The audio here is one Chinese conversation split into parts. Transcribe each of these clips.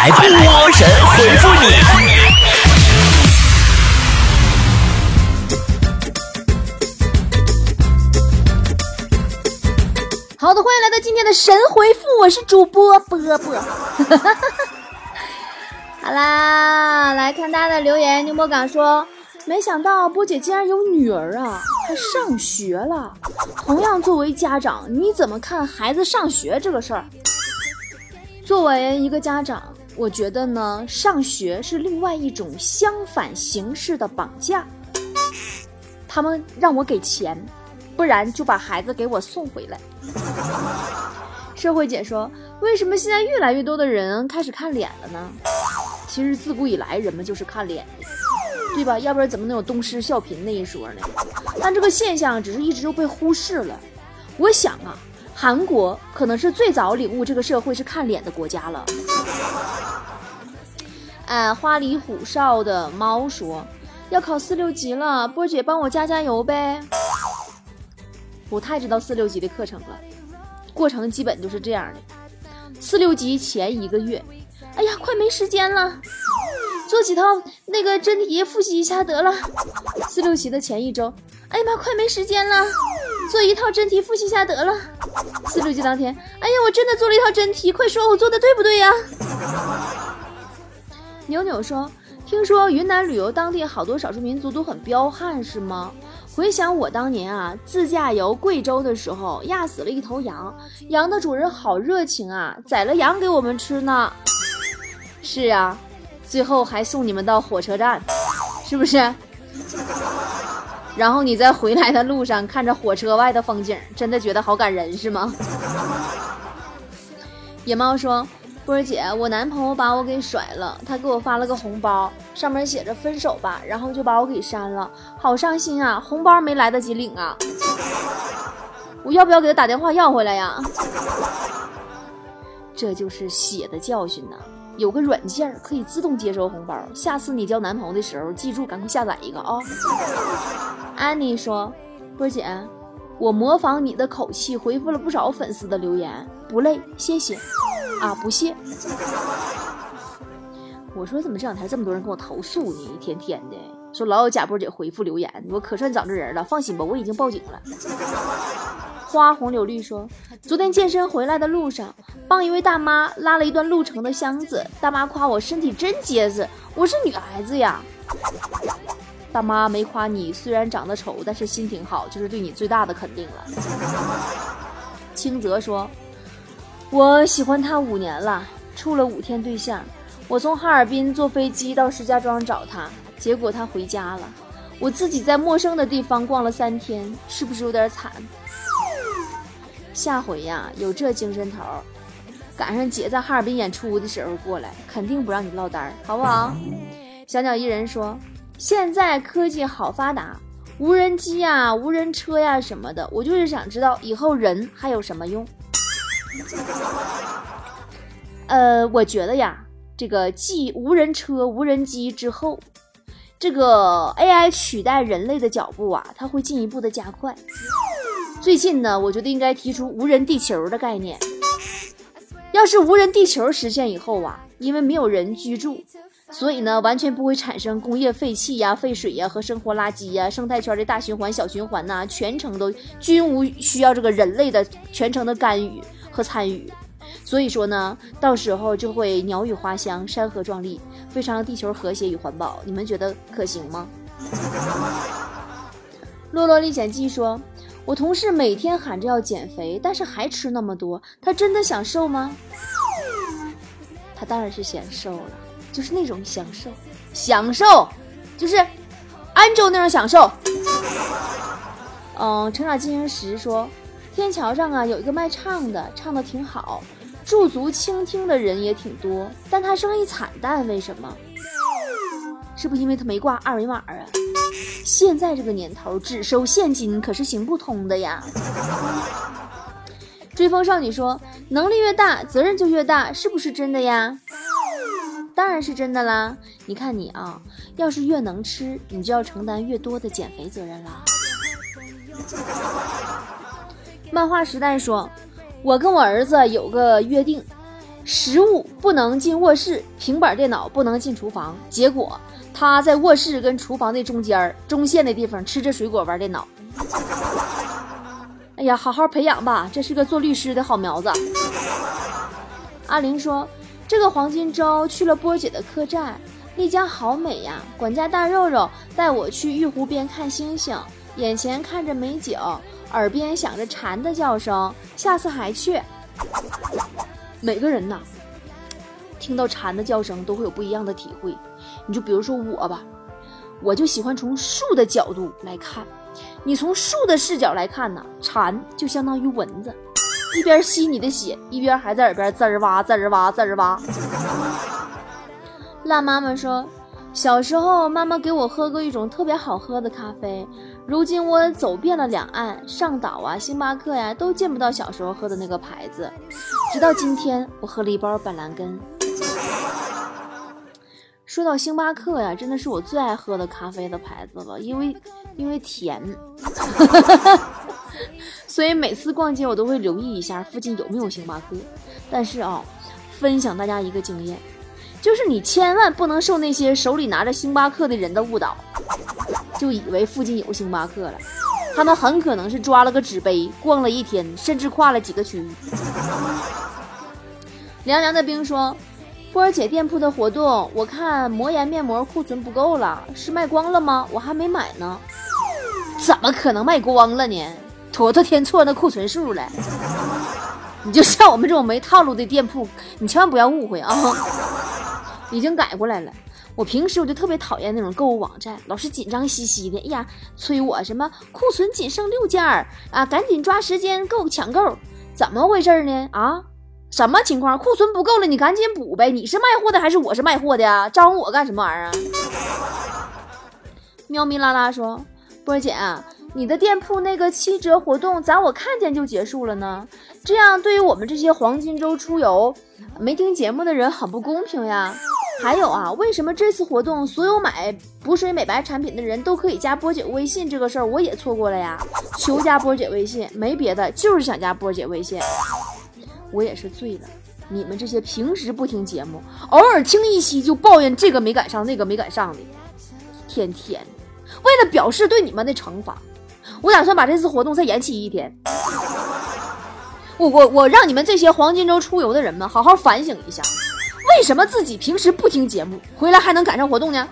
来，波神回复你。好的，欢迎来到今天的神回复，我是主播波波。好啦，来看大家的留言。牛魔港说，没想到波姐竟然有女儿啊，还上学了。同样作为家长，你怎么看孩子上学这个事儿？作为一个家长，我觉得呢，上学是另外一种相反形式的绑架。他们让我给钱，不然就把孩子给我送回来。社会姐说：为什么现在越来越多的人开始看脸了呢？其实自古以来人们就是看脸的，对吧？要不然怎么能有东施效颦那一说呢？但这个现象只是一直就被忽视了。我想啊，韩国可能是最早领悟这个社会是看脸的国家了。哎，花里胡哨的猫说要考四六级了，波姐帮我加加油呗。不太知道四六级的课程了，过程基本就是这样的：四六级前一个月，哎呀，快没时间了，做几套那个真题复习一下得了。四六级的前一周，哎呀妈，快没时间了，做一套真题复习一下得了。四六级当天，哎呀，我真的做了一套真题，快说我做的对不对呀？扭扭说，听说云南旅游当地好多少数民族都很彪悍，是吗？回想我当年啊，自驾游贵州的时候，压死了一头羊，羊的主人好热情啊，宰了羊给我们吃呢。是啊，最后还送你们到火车站，是不是？然后你在回来的路上看着火车外的风景，真的觉得好感人，是吗？野猫说。波儿姐，我男朋友把我给甩了，他给我发了个红包，上面写着分手吧，然后就把我给删了，好伤心啊！红包没来得及领啊，我要不要给他打电话要回来呀？这就是血的教训呐！有个软件可以自动接收红包，下次你交男朋友的时候，记住赶快下载一个啊！安妮说：“波姐，我模仿你的口气回复了不少粉丝的留言，不累，谢谢。”啊，不谢。我说怎么这两天这么多人跟我投诉呢？一天天的说老有假波姐回复留言，我可算找着人了。放心吧，我已经报警了。花红柳绿说，昨天健身回来的路上，帮一位大妈拉了一段路程的箱子，大妈夸我身体真结实，我是女孩子呀。大妈没夸你，虽然长得丑，但是心挺好，就是对你最大的肯定了。清泽说。我喜欢他五年了，处了五天对象。我从哈尔滨坐飞机到石家庄找他，结果他回家了。我自己在陌生的地方逛了三天，是不是有点惨？下回呀，有这精神头，赶上姐在哈尔滨演出的时候过来，肯定不让你落单，好不好？小鸟依人说，现在科技好发达，无人机呀、无人车呀什么的，我就是想知道以后人还有什么用。呃，我觉得呀，这个继无人车、无人机之后，这个 AI 取代人类的脚步啊，它会进一步的加快。最近呢，我觉得应该提出无人地球的概念。要是无人地球实现以后啊，因为没有人居住，所以呢，完全不会产生工业废气呀、废水呀和生活垃圾呀，生态圈的大循环、小循环呐，全程都均无需要这个人类的全程的干预。和参与，所以说呢，到时候就会鸟语花香，山河壮丽，非常地球和谐与环保。你们觉得可行吗？洛洛历险记说：“我同事每天喊着要减肥，但是还吃那么多，他真的想瘦吗？”他当然是想瘦了，就是那种享受，享受，就是安州那种享受。嗯，成长进行时说。天桥上啊，有一个卖唱的，唱的挺好，驻足倾听的人也挺多，但他生意惨淡，为什么？是不是因为他没挂二维码啊？现在这个年头，只收现金可是行不通的呀。追风少女说：“能力越大，责任就越大，是不是真的呀？”当然是真的啦。你看你啊，要是越能吃，你就要承担越多的减肥责任了。漫画时代说：“我跟我儿子有个约定，食物不能进卧室，平板电脑不能进厨房。结果他在卧室跟厨房的中间儿中线的地方吃着水果玩电脑。哎呀，好好培养吧，这是个做律师的好苗子。阿玲说：“这个黄金周去了波姐的客栈，丽江好美呀。管家大肉肉带我去玉湖边看星星，眼前看着美景，耳边响着蝉的叫声，下次还去。”每个人呐，听到蝉的叫声都会有不一样的体会。你就比如说我吧，我就喜欢从树的角度来看。你从树的视角来看呢，蝉就相当于蚊子，一边吸你的血，一边还在耳边滋儿哇滋儿哇滋儿哇。辣妈妈说，小时候妈妈给我喝过一种特别好喝的咖啡，如今我走遍了两岸，上岛啊、星巴克呀，都见不到小时候喝的那个牌子。直到今天，我喝了一包板蓝根。说到星巴克呀，真的是我最爱喝的咖啡的牌子了，因为因为甜，所以每次逛街我都会留意一下附近有没有星巴克。但是啊，分享大家一个经验，就是你千万不能受那些手里拿着星巴克的人的误导，就以为附近有星巴克了。他们很可能是抓了个纸杯，逛了一天，甚至跨了几个区域。凉凉的冰说：“波儿姐店铺的活动，我看魔岩面膜库存不够了，是卖光了吗？我还没买呢。怎么可能卖光了呢？坨坨填错那库存数了。你就像我们这种没套路的店铺，你千万不要误会啊！已经改过来了。”我平时我就特别讨厌那种购物网站，老是紧张兮兮的。哎呀，催我什么库存仅剩六件儿啊，赶紧抓时间购抢购，怎么回事呢？啊，什么情况？库存不够了，你赶紧补呗。你是卖货的还是我是卖货的呀？招呼我干什么玩意儿啊？喵咪啦啦说，波姐，你的店铺那个七折活动咋我看见就结束了呢？这样对于我们这些黄金周出游没听节目的人很不公平呀。还有啊，为什么这次活动所有买补水美白产品的人都可以加波姐微信？这个事儿我也错过了呀！求加波姐微信，没别的，就是想加波姐微信。我也是醉了，你们这些平时不听节目，偶尔听一期就抱怨这个没赶上那个没赶上的，天天为了表示对你们的惩罚，我打算把这次活动再延期一天。我我我让你们这些黄金周出游的人们好好反省一下。为什么自己平时不听节目，回来还能赶上活动呢？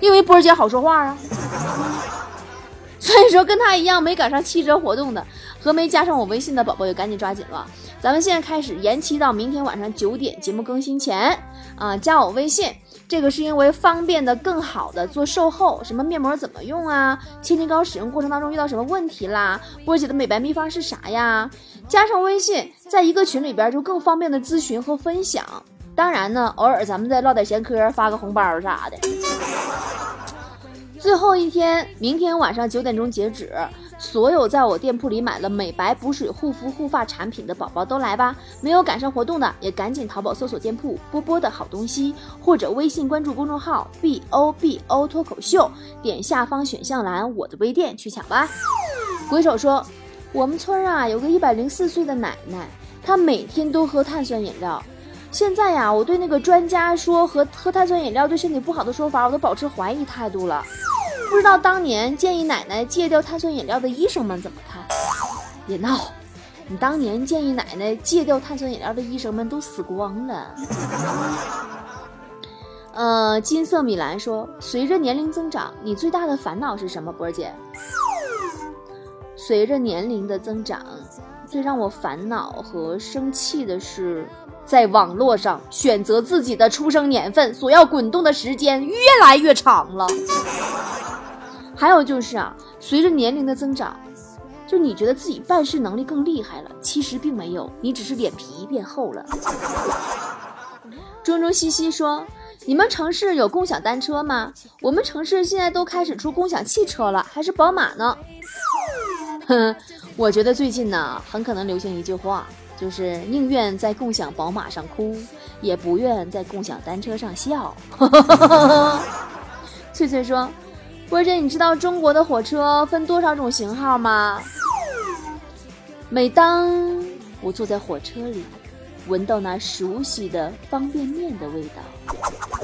因为波儿姐好说话啊。所以说，跟他一样没赶上七折活动的和没加上我微信的宝宝，也赶紧抓紧了。咱们现在开始延期到明天晚上九点节目更新前啊，加我微信。这个是因为方便的更好的做售后，什么面膜怎么用啊？千金膏使用过程当中遇到什么问题啦？波姐的美白秘方是啥呀？加上微信，在一个群里边就更方便的咨询和分享。当然呢，偶尔咱们再唠点闲嗑，发个红包啥的。最后一天，明天晚上九点钟截止。所有在我店铺里买了美白补水护肤护发产品的宝宝都来吧！没有赶上活动的也赶紧淘宝搜索店铺波波的好东西，或者微信关注公众号 B O B O 脱口秀，点下方选项栏我的微店去抢吧。鬼手说，我们村啊有个一百零四岁的奶奶，她每天都喝碳酸饮料。现在呀，我对那个专家说和喝碳酸饮料对身体不好的说法，我都保持怀疑态度了。不知道当年建议奶奶戒掉碳酸饮料的医生们怎么看？别闹！你当年建议奶奶戒掉碳酸饮料的医生们都死光了。呃，金色米兰说：“随着年龄增长，你最大的烦恼是什么？”波儿姐，随着年龄的增长，最让我烦恼和生气的是，在网络上选择自己的出生年份所要滚动的时间越来越长了。还有就是啊，随着年龄的增长，就你觉得自己办事能力更厉害了，其实并没有，你只是脸皮变厚了。中中西西说：“你们城市有共享单车吗？我们城市现在都开始出共享汽车了，还是宝马呢。”哼，我觉得最近呢，很可能流行一句话，就是宁愿在共享宝马上哭，也不愿在共享单车上笑。翠翠说。波姐，你知道中国的火车分多少种型号吗？每当我坐在火车里，闻到那熟悉的方便面的味道，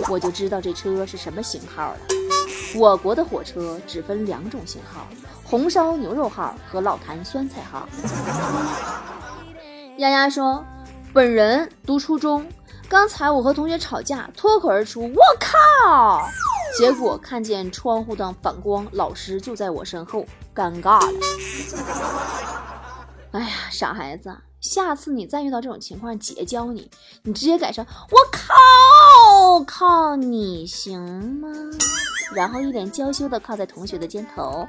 我就知道这车是什么型号了。我国的火车只分两种型号：红烧牛肉号和老坛酸菜号。丫丫说：“本人读初中，刚才我和同学吵架，脱口而出‘我靠’，结果看见窗户的反光，老师就在我身后，尴尬了。哎呀，傻孩子，下次你再遇到这种情况，姐教你，你直接改成‘我靠靠你’，行吗？”然后一脸娇羞的靠在同学的肩头，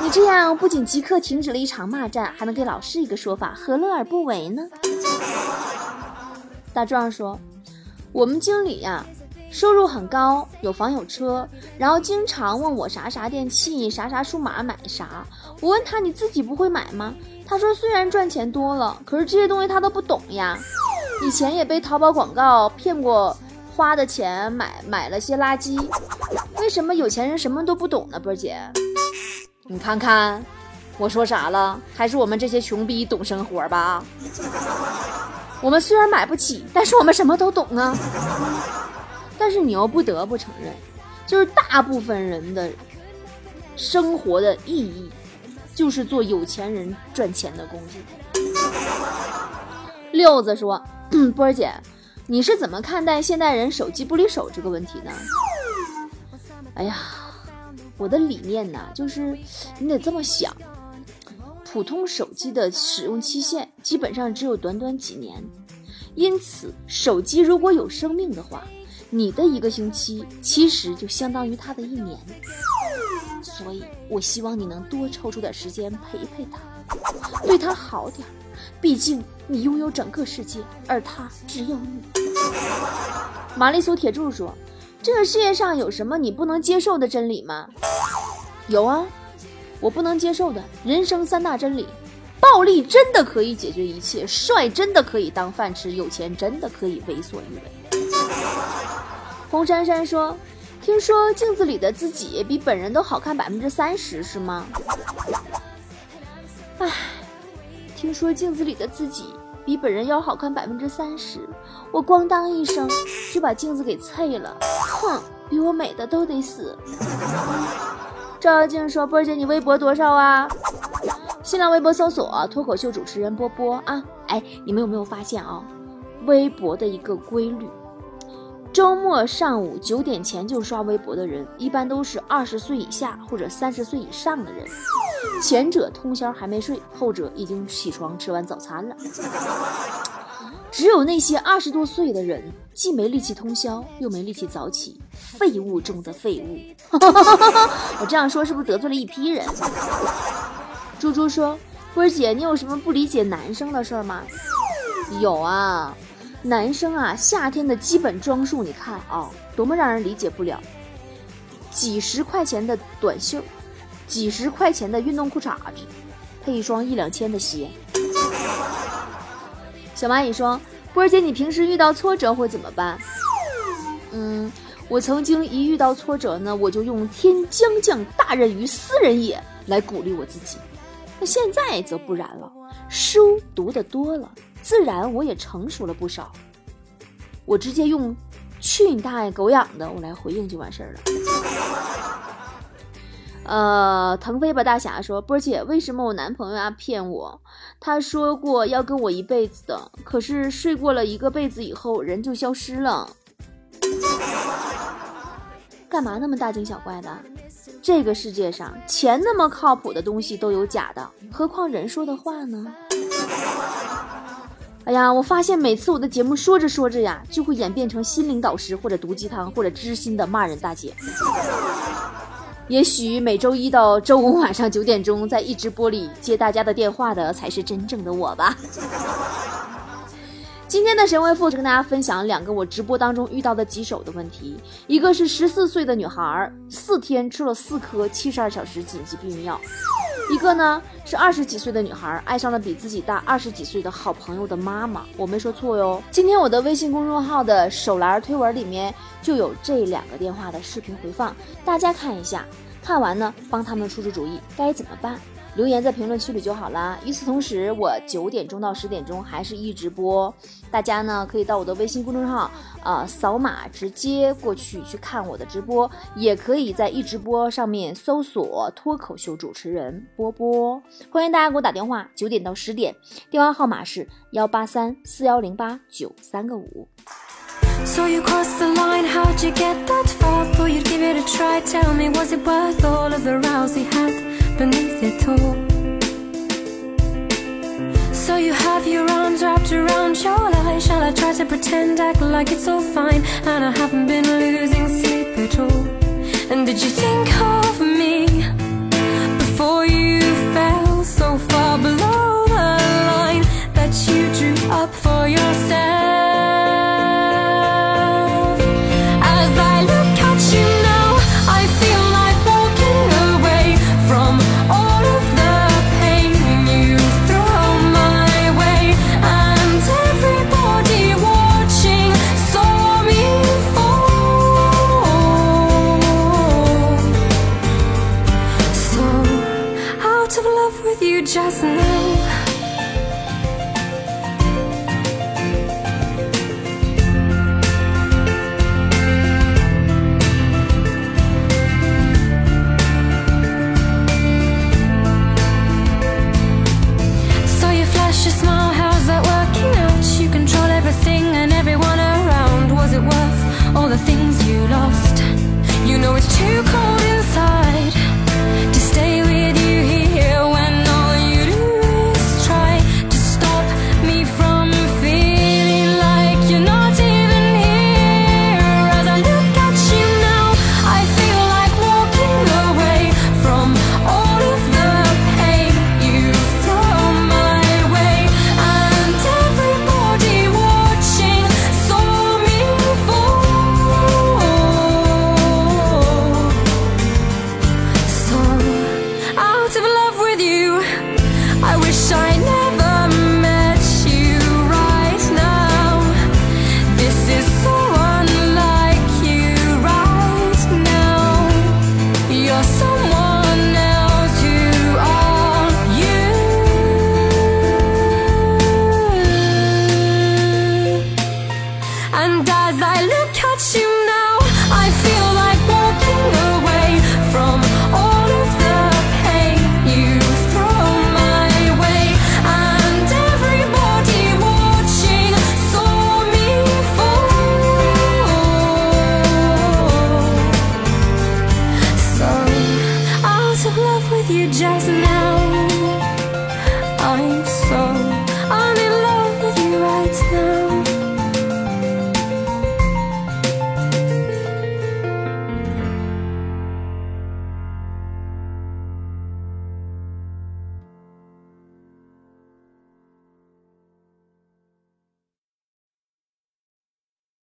你这样不仅即刻停止了一场骂战，还能给老师一个说法，何乐而不为呢？大壮说：“我们经理呀，收入很高，有房有车，然后经常问我啥啥电器、啥啥数码买啥。我问他你自己不会买吗？他说虽然赚钱多了，可是这些东西他都不懂呀。以前也被淘宝广告骗过。”花的钱买买了些垃圾，为什么有钱人什么都不懂呢？波姐，你看看，我说啥了？还是我们这些穷逼懂生活吧？我们虽然买不起，但是我们什么都懂啊。但是你又不得不承认，就是大部分人的生活的意义，就是做有钱人赚钱的工具。六子说，波儿姐。你是怎么看待现代人手机不离手这个问题呢？哎呀，我的理念呢，就是你得这么想：普通手机的使用期限基本上只有短短几年，因此手机如果有生命的话，你的一个星期其实就相当于他的一年。所以我希望你能多抽出点时间陪陪他，对他好点。毕竟你拥有整个世界，而他只有你。玛丽苏铁柱说：“这个世界上有什么你不能接受的真理吗？”有啊，我不能接受的人生三大真理：暴力真的可以解决一切，帅真的可以当饭吃，有钱真的可以为所欲为。红珊珊说：“听说镜子里的自己比本人都好看百分之三十，是吗？”唉。听说镜子里的自己比本人要好看百分之三十，我咣当一声就把镜子给碎了。哼，比我美的都得死。赵小静说：“波姐，你微博多少啊？”新浪微博搜索“脱口秀主持人波波”啊。哎，你们有没有发现啊？微博的一个规律。周末上午九点前就刷微博的人，一般都是二十岁以下或者三十岁以上的人。前者通宵还没睡，后者已经起床吃完早餐了。只有那些二十多岁的人，既没力气通宵，又没力气早起，废物中的废物。我这样说是不是得罪了一批人？猪猪说：“波儿姐，你有什么不理解男生的事儿吗？”有啊。男生啊，夏天的基本装束，你看啊，多么让人理解不了。几十块钱的短袖，几十块钱的运动裤衩子，配一双一两千的鞋。小蚂蚁说：“波儿姐，你平时遇到挫折会怎么办？”嗯，我曾经一遇到挫折呢，我就用“天将降大任于斯人也”来鼓励我自己。那现在则不然了，书读得多了。自然，我也成熟了不少。我直接用“去你大爷狗养的”我来回应就完事儿了。呃，腾飞吧大侠说：“波姐，为什么我男朋友要骗我？他说过要跟我一辈子的，可是睡过了一个被子以后，人就消失了。干嘛那么大惊小怪的？这个世界上钱那么靠谱的东西都有假的，何况人说的话呢？”哎呀，我发现每次我的节目说着说着呀，就会演变成心灵导师或者毒鸡汤或者知心的骂人大姐。也许每周一到周五晚上九点钟在一直播里接大家的电话的才是真正的我吧。今天的神回复就跟大家分享两个我直播当中遇到的棘手的问题，一个是十四岁的女孩，四天吃了四颗七十二小时紧急避孕药。一个呢是二十几岁的女孩爱上了比自己大二十几岁的好朋友的妈妈，我没说错哟。今天我的微信公众号的手栏推文里面就有这两个电话的视频回放，大家看一下，看完呢帮他们出出主意该怎么办。留言在评论区里就好啦。与此同时，我九点钟到十点钟还是一直播，大家呢可以到我的微信公众号啊扫码直接过去去看我的直播，也可以在一直播上面搜索脱口秀主持人波波。欢迎大家给我打电话，九点到十点，电话号码是幺八三四幺零八九三个五。So you crossed the line, how'd you get that far? Thought you'd give it a try, tell me, was it worth all of the rows we had beneath it all? So you have your arms wrapped around your line Shall I try to pretend, act like it's all fine? And I haven't been losing sleep at all. And did you think of me Before you fell so far below the line That you drew up for yourself